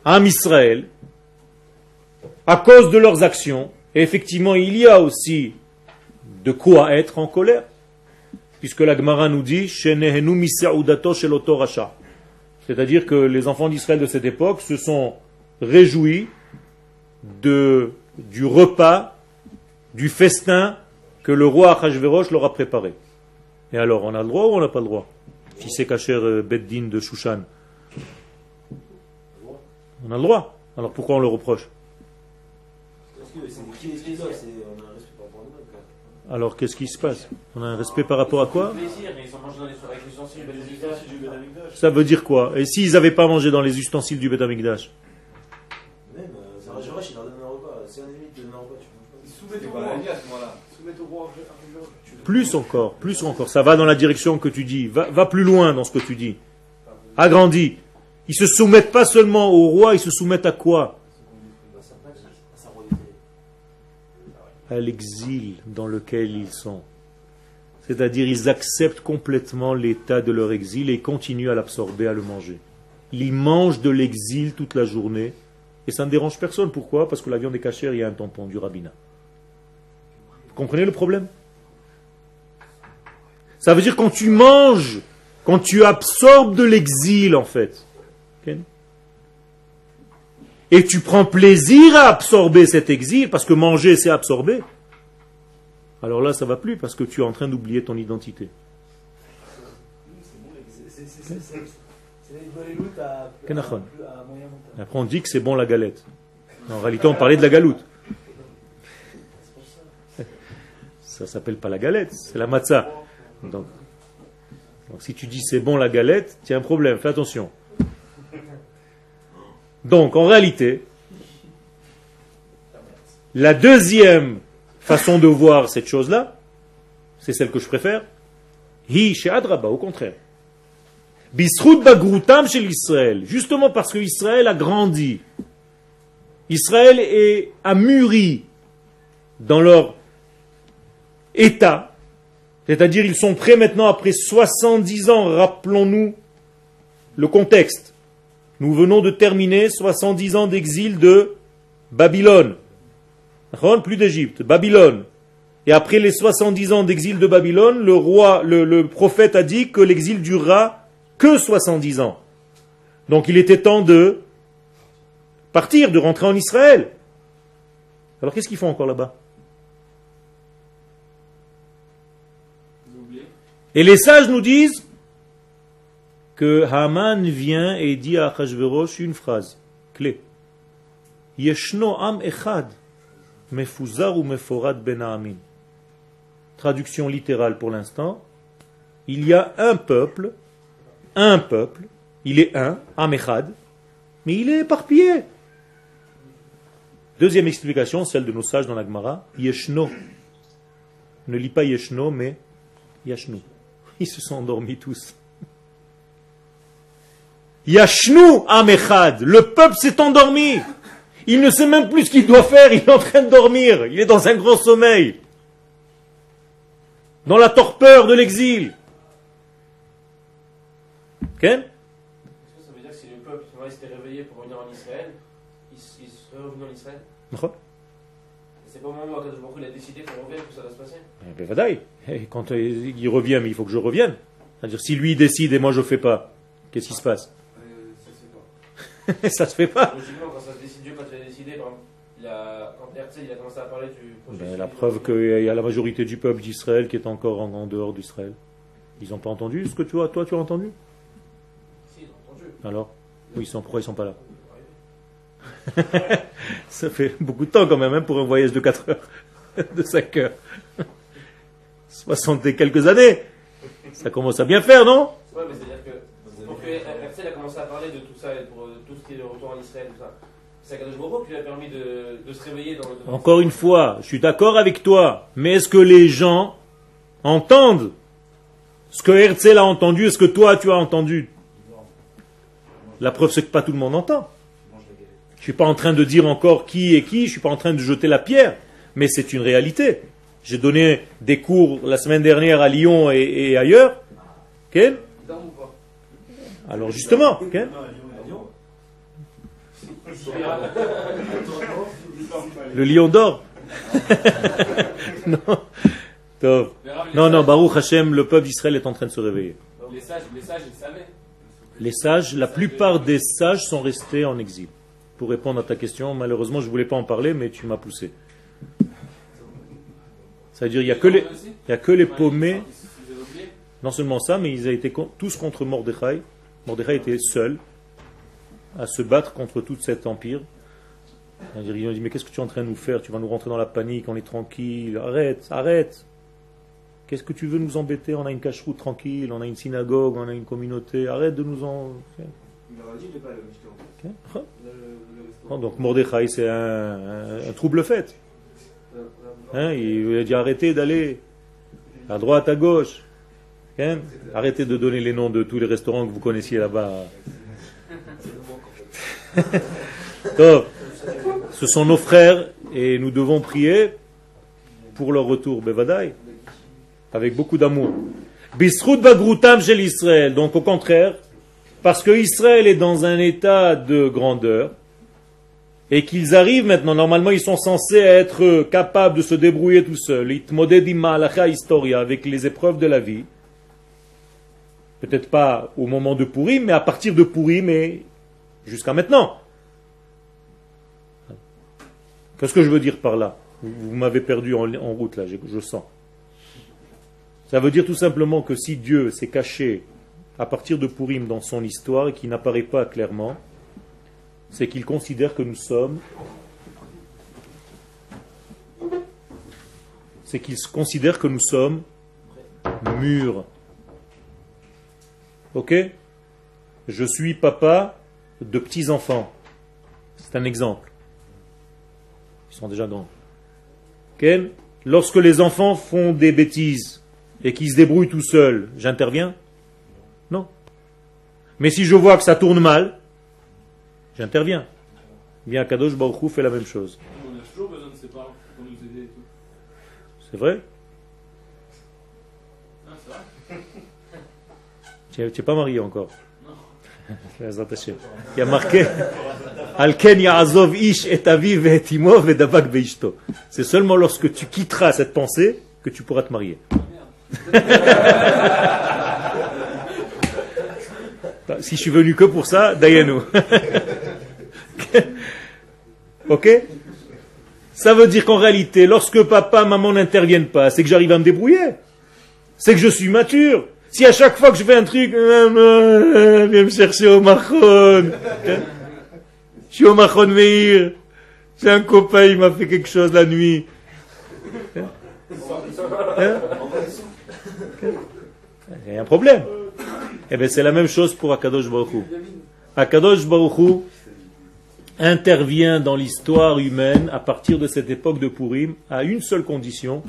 Am Israël à cause de leurs actions. Et effectivement, il y a aussi de quoi être en colère, puisque la Gemara nous dit c'est-à-dire que les enfants d'Israël de cette époque se sont réjouis de, du repas, du festin que le roi Achashverosh leur a préparé. Et alors, on a le droit ou on n'a pas le droit? Fils et Kacher euh, Beddin de Shushan. On a le droit. Alors pourquoi on le reproche? Alors qu'est-ce qui se passe? On a un respect par rapport à quoi? Ça veut dire quoi? Et s'ils n'avaient pas mangé dans les ustensiles du Betamikdash plus encore, plus encore. Ça va dans la direction que tu dis. Va, plus loin dans ce que tu dis. Agrandis. Ils se soumettent pas seulement au roi, ils se soumettent à quoi? À l'exil dans lequel ils sont. C'est-à-dire ils acceptent complètement l'état de leur exil et continuent à l'absorber, à le manger. Ils mangent de l'exil toute la journée et ça ne dérange personne. Pourquoi? Parce que la viande est cachée, il y a un tampon du rabbinat. Vous comprenez le problème? Ça veut dire quand tu manges, quand tu absorbes de l'exil en fait, et tu prends plaisir à absorber cet exil, parce que manger c'est absorber, alors là ça va plus parce que tu es en train d'oublier ton identité. Après on dit que c'est bon la galette. En réalité on parlait de la galoute. Ça s'appelle pas la galette, c'est la matzah. Donc, si tu dis c'est bon la galette, tu as un problème, fais attention. Donc, en réalité, la deuxième façon de voir cette chose-là, c'est celle que je préfère. Hi Adraba, au contraire. Bisrut bagrutam chez l'Israël. Justement parce que Israël a grandi. Israël est, a mûri dans leur état. C'est-à-dire, ils sont prêts maintenant, après 70 ans, rappelons-nous le contexte. Nous venons de terminer 70 ans d'exil de Babylone. Plus d'Égypte, Babylone. Et après les 70 ans d'exil de Babylone, le roi, le, prophète a dit que l'exil durera que 70 ans. Donc il était temps de partir, de rentrer en Israël. Alors qu'est-ce qu'ils font encore là-bas? Et les sages nous disent que Haman vient et dit à Achashverosh une phrase clé. Yeshno am echad, mefuzar ou meforad ben amin. Traduction littérale pour l'instant. Il y a un peuple, un peuple, il est un, am echad, mais il est éparpillé. Deuxième explication, celle de nos sages dans la Gemara, Yeshno. Ne lis pas Yeshno, mais Yashnu. Ils se sont endormis tous. Yashnu Amechad. Le peuple s'est endormi. Il ne sait même plus ce qu'il doit faire. Il est en train de dormir. Il est dans un grand sommeil. Dans la torpeur de l'exil. Ok? Ça veut dire que si le peuple s'était réveillé pour venir en Israël, il, serait revenu en Israël? Pas au moment où Akadosh il a décidé qu'on revienne que ça va se passer eh ben, eh, Quand euh, il revient, mais il faut que je revienne. C'est-à-dire, si lui décide et moi je ne fais pas, qu'est-ce qui se passe? Ça se fait pas. Logiquement, quand ça se décide, Dieu, quand il a décidé, il a, quand il a commencé à parler du ben, La preuve qu'il y a la majorité du peuple d'Israël qui est encore en, dehors d'Israël. Ils n'ont pas entendu ce que tu as, toi tu as entendu? Si, ils ont entendu. Alors? Oui, ils sont, pourquoi ils ne sont pas là? Ça fait beaucoup de temps quand même hein, pour un voyage de 4 heures, de 5 heures. 60 et quelques années. Ça commence à bien faire, non? Ouais, mais c'est-à-dire que pour que Herzl a commencé à parler de tout ça, et pour tout ce qui est le retour en Israël, tout ça. C'est Akadosh Baruch qui lui a permis de, de, se réveiller dans le. Encore une fois, je suis d'accord avec toi, mais est-ce que les gens entendent ce que Herzl a entendu et ce que toi tu as entendu? La preuve, c'est que pas tout le monde entend. Je ne suis pas en train de dire encore qui est qui, je ne suis pas en train de jeter la pierre, mais c'est une réalité. J'ai donné des cours la semaine dernière à Lyon et, ailleurs. Alors justement, le lion dort. non. non, non, Baruch Hashem, le peuple d'Israël est en train de se réveiller. Les sages, les sages, ils savaient. Les sages, la plupart des sages sont restés en exil. Pour répondre à ta question, malheureusement, je ne voulais pas en parler, mais tu m'as poussé. C'est-à-dire, il n'y a, que les, a que les paumés. Non seulement ça, mais ils ont été tous contre Mordechai. Mordechai était seul à se battre contre tout cet empire. Ils ont dit, mais qu'est-ce que tu es en train de nous faire? Tu vas nous rentrer dans la panique, on est tranquille. Arrête, arrête. Qu'est-ce que tu veux nous embêter? On a une cache-route tranquille, on a une synagogue, on a une communauté. Arrête de nous en... donc Mordechai, c'est un, trouble fait. Hein, il a dit arrêtez d'aller à droite, à gauche. Hein, arrêtez de donner les noms de tous les restaurants que vous connaissiez là-bas. ce sont nos frères et nous devons prier pour leur retour, Bevadai, avec beaucoup d'amour. Chez l'Israël. Donc au contraire, parce que Israël est dans un état de grandeur et qu'ils arrivent maintenant, normalement ils sont censés être capables de se débrouiller tout seuls, historia avec les épreuves de la vie. Peut-être pas au moment de Purim, mais à partir de Purim et jusqu'à maintenant. Qu'est-ce que je veux dire par là? Vous, m'avez perdu en, route là, je, sens. Ça veut dire tout simplement que si Dieu s'est caché à partir de Purim dans son histoire et qui n'apparaît pas clairement, c'est qu'il considère que nous sommes c'est qu'il considère que nous sommes mûrs. Ok? Je suis papa de petits-enfants. C'est un exemple. Ils sont déjà dans. Lorsque les enfants font des bêtises et qu'ils se débrouillent tout seuls, j'interviens? Non. Mais si je vois que ça tourne mal, j'interviens. Bien, Kadosh Baruch fait la même chose. On a toujours besoin de ses parents pour nous aider C'est vrai Tu n'es pas marié encore il y a marqué C'est seulement lorsque tu quitteras cette pensée que tu pourras te marier. si je suis venu que pour ça, Dayanu. ok? Ça veut dire qu'en réalité, lorsque papa, maman n'interviennent pas, c'est que j'arrive à me débrouiller. C'est que je suis mature. Si à chaque fois que je fais un truc, viens me chercher au Machon. Je suis au Machon Meir. J'ai un copain, il m'a fait quelque chose la nuit. Hein? Il y a un problème. Eh bien, c'est la même chose pour Akadosh Baruch Hu. Akadosh Baruch Hu intervient dans l'histoire humaine à partir de cette époque de Purim à une seule condition,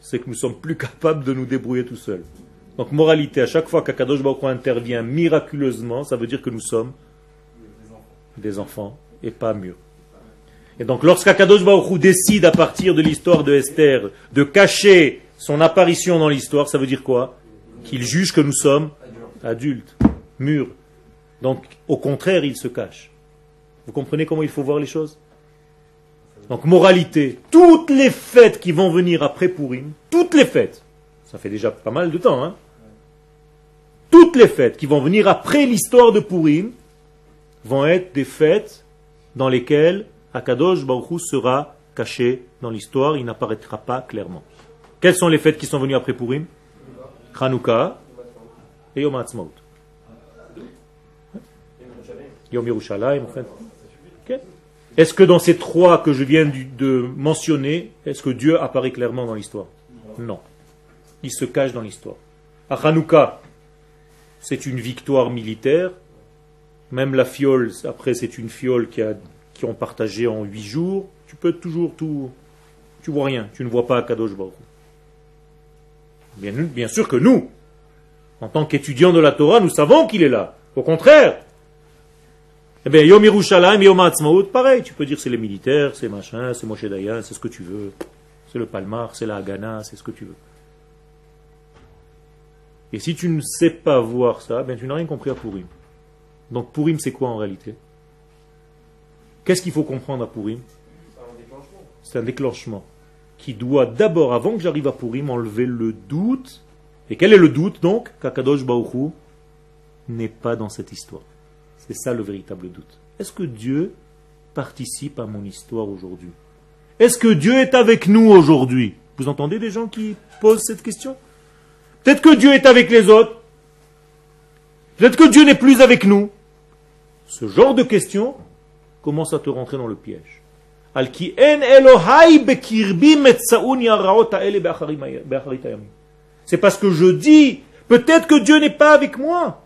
c'est que nous sommes plus capables de nous débrouiller tout seuls. Donc, moralité, à chaque fois qu'Akadosh Baruch intervient miraculeusement, ça veut dire que nous sommes des enfants et pas mûrs. Et donc, lorsqu'Akadosh Baruch décide à partir de l'histoire de Esther de cacher son apparition dans l'histoire, ça veut dire quoi? Qu'il juge que nous sommes adultes, mûrs. Donc, au contraire, il se cache. Vous comprenez comment il faut voir les choses? Donc, moralité, toutes les fêtes qui vont venir après Purim, toutes les fêtes, ça fait déjà pas mal de temps, hein toutes les fêtes qui vont venir après l'histoire de Purim vont être des fêtes dans lesquelles Akadosh Baruch sera caché dans l'histoire, il n'apparaîtra pas clairement. Quelles sont les fêtes qui sont venues après Purim? Hanouka Yom Ha'atzmaut. Yom Yerushalayim, en fait. Est-ce que dans ces trois que je viens de mentionner, est-ce que Dieu apparaît clairement dans l'histoire? Non. Il se cache dans l'histoire. À Hanouka, c'est une victoire militaire. Même la fiole, après, c'est une fiole qui, a, qui ont partagé en huit jours. Tu peux toujours tout. Tu vois rien. Tu ne vois pas Kadosh Baruch. Bien sûr que nous, en tant qu'étudiants de la Torah, nous savons qu'il est là. Au contraire. Eh bien, Yom Yerushalayim, Yom Ha'atzmaut, pareil. Tu peux dire c'est les militaires, c'est machin, c'est Moshe Dayan, c'est ce que tu veux. C'est le Palmar, c'est la Hagana, c'est ce que tu veux. Et si tu ne sais pas voir ça, ben tu n'as rien compris à Purim. Donc Purim, c'est quoi en réalité? Qu'est-ce qu'il faut comprendre à Purim? C'est un déclenchement qui doit d'abord, avant que j'arrive à Purim, enlever le doute. Et quel est le doute donc Kakadosh Baruchou n'est pas dans cette histoire? C'est ça le véritable doute. Est-ce que Dieu participe à mon histoire aujourd'hui? Est-ce que Dieu est avec nous aujourd'hui? Vous entendez des gens qui posent cette question? Peut-être que Dieu est avec les autres. Peut-être que Dieu n'est plus avec nous. Ce genre de questions commence à te rentrer dans le piège. C'est parce que je dis, peut-être que Dieu n'est pas avec moi.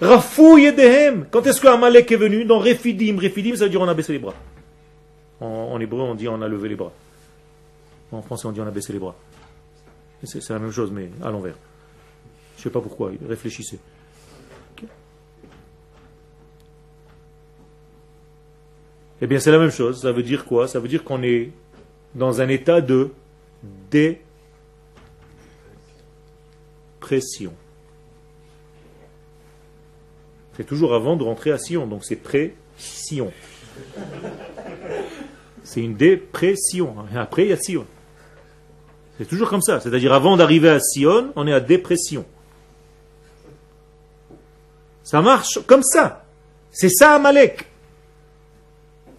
Rafou Yedehem. Quand est-ce qu'Amalek est venu Dans Refidim. Refidim, ça veut dire on a baissé les bras. En, hébreu, on dit on a levé les bras. En français, on dit on a baissé les bras. C'est la même chose, mais à l'envers. Je ne sais pas pourquoi, réfléchissez. Eh bien, c'est la même chose. Ça veut dire quoi? Ça veut dire qu'on est dans un état de C'est toujours avant de rentrer à Sion, donc c'est pré-Sion. C'est une dépression. Après, il y a Sion. C'est toujours comme ça. C'est-à-dire, avant d'arriver à Sion, on est à dépression. Ça marche comme ça. C'est ça Amalek.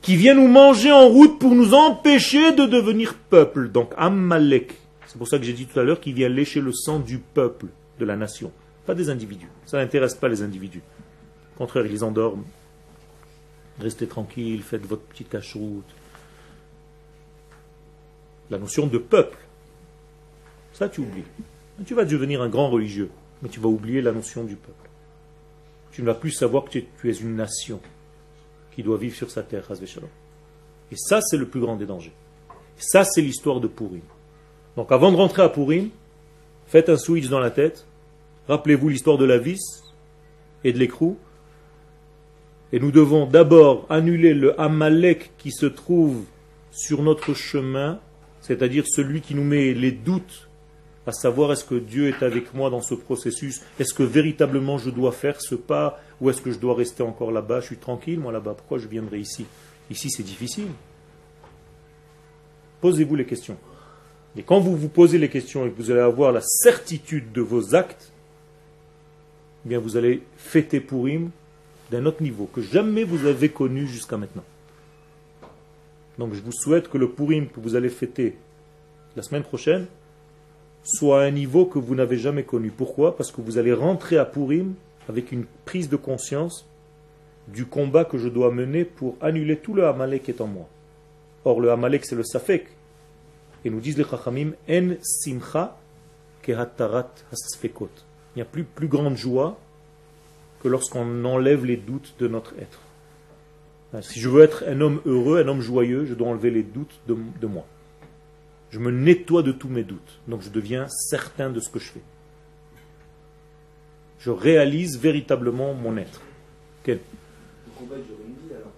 Qui vient nous manger en route pour nous empêcher de devenir peuple. Donc Amalek. C'est pour ça que j'ai dit tout à l'heure qu'il vient lécher le sang du peuple, de la nation. Pas des individus. Ça n'intéresse pas les individus. Au contraire, ils endorment. Restez tranquille, faites votre petite cache-route. La notion de peuple, ça, tu oublies. Tu vas devenir un grand religieux, mais tu vas oublier la notion du peuple. Tu ne vas plus savoir que tu es une nation qui doit vivre sur sa terre, Et ça, c'est le plus grand des dangers. ça, c'est l'histoire de Purim. Donc, avant de rentrer à Purim, faites un switch dans la tête. Rappelez-vous l'histoire de la vis et de l'écrou. Et nous devons d'abord annuler le Amalek qui se trouve sur notre chemin, c'est-à-dire celui qui nous met les doutes à savoir est-ce que Dieu est avec moi dans ce processus, est-ce que véritablement je dois faire ce pas, ou est-ce que je dois rester encore là-bas, je suis tranquille moi là-bas, pourquoi je viendrai ici? Ici c'est difficile. Posez-vous les questions. Et quand vous vous posez les questions et que vous allez avoir la certitude de vos actes, eh bien vous allez fêter Purim d'un autre niveau que jamais vous avez connu jusqu'à maintenant. Donc je vous souhaite que le Purim que vous allez fêter la semaine prochaine soit à un niveau que vous n'avez jamais connu. Pourquoi? Parce que vous allez rentrer à Purim avec une prise de conscience du combat que je dois mener pour annuler tout le Amalek qui est en moi. Or, le Amalek, c'est le Safek. Et nous disent les Chachamim, En simcha kehatarat hasfekot. Il n'y a plus plus grande joie que lorsqu'on enlève les doutes de notre être. Si je veux être un homme heureux, un homme joyeux, je dois enlever les doutes de moi. Je me nettoie de tous mes doutes. Donc je deviens certain de ce que je fais. Je réalise véritablement mon être. Quel? Le combat dure une vie alors.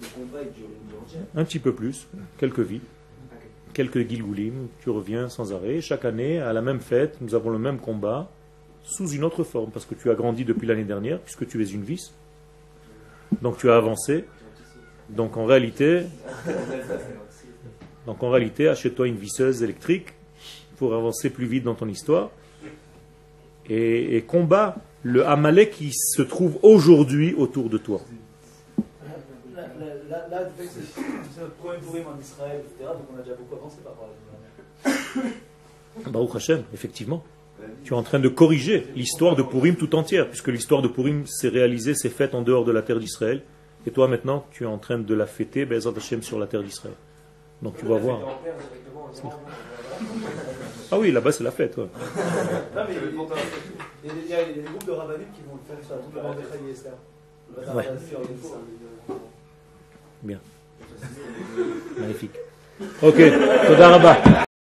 Le combat dure une vie Un petit peu plus, quelques vies. Quelques gilgoulim, tu reviens sans arrêt. Chaque année, à la même fête, nous avons le même combat, sous une autre forme, parce que tu as grandi depuis l'année dernière, puisque tu es une vis. Donc tu as avancé. Donc en réalité, Donc en réalité, achète-toi une visseuse électrique pour avancer plus vite dans ton histoire et, combat le Amalek qui se trouve aujourd'hui autour de toi. Là, là c'est notre premier pourim en Israël, etc. Donc on a déjà beaucoup avancé par rapport à la Baruch Hashem, effectivement. Tu es en train de corriger l'histoire de Purim tout entière, puisque l'histoire de Purim s'est réalisée, s'est faite en dehors de la terre d'Israël. Et toi maintenant, tu es en train de la fêter, Bezat Hashem, sur la terre d'Israël. Donc tu vas voir. Ah oui, là-bas c'est la fête. Ouais. il, y a, des groupes de rabbinim qui vont le faire sur la la et Esther. Ouais. Bien. Magnifique. Ok, Toda.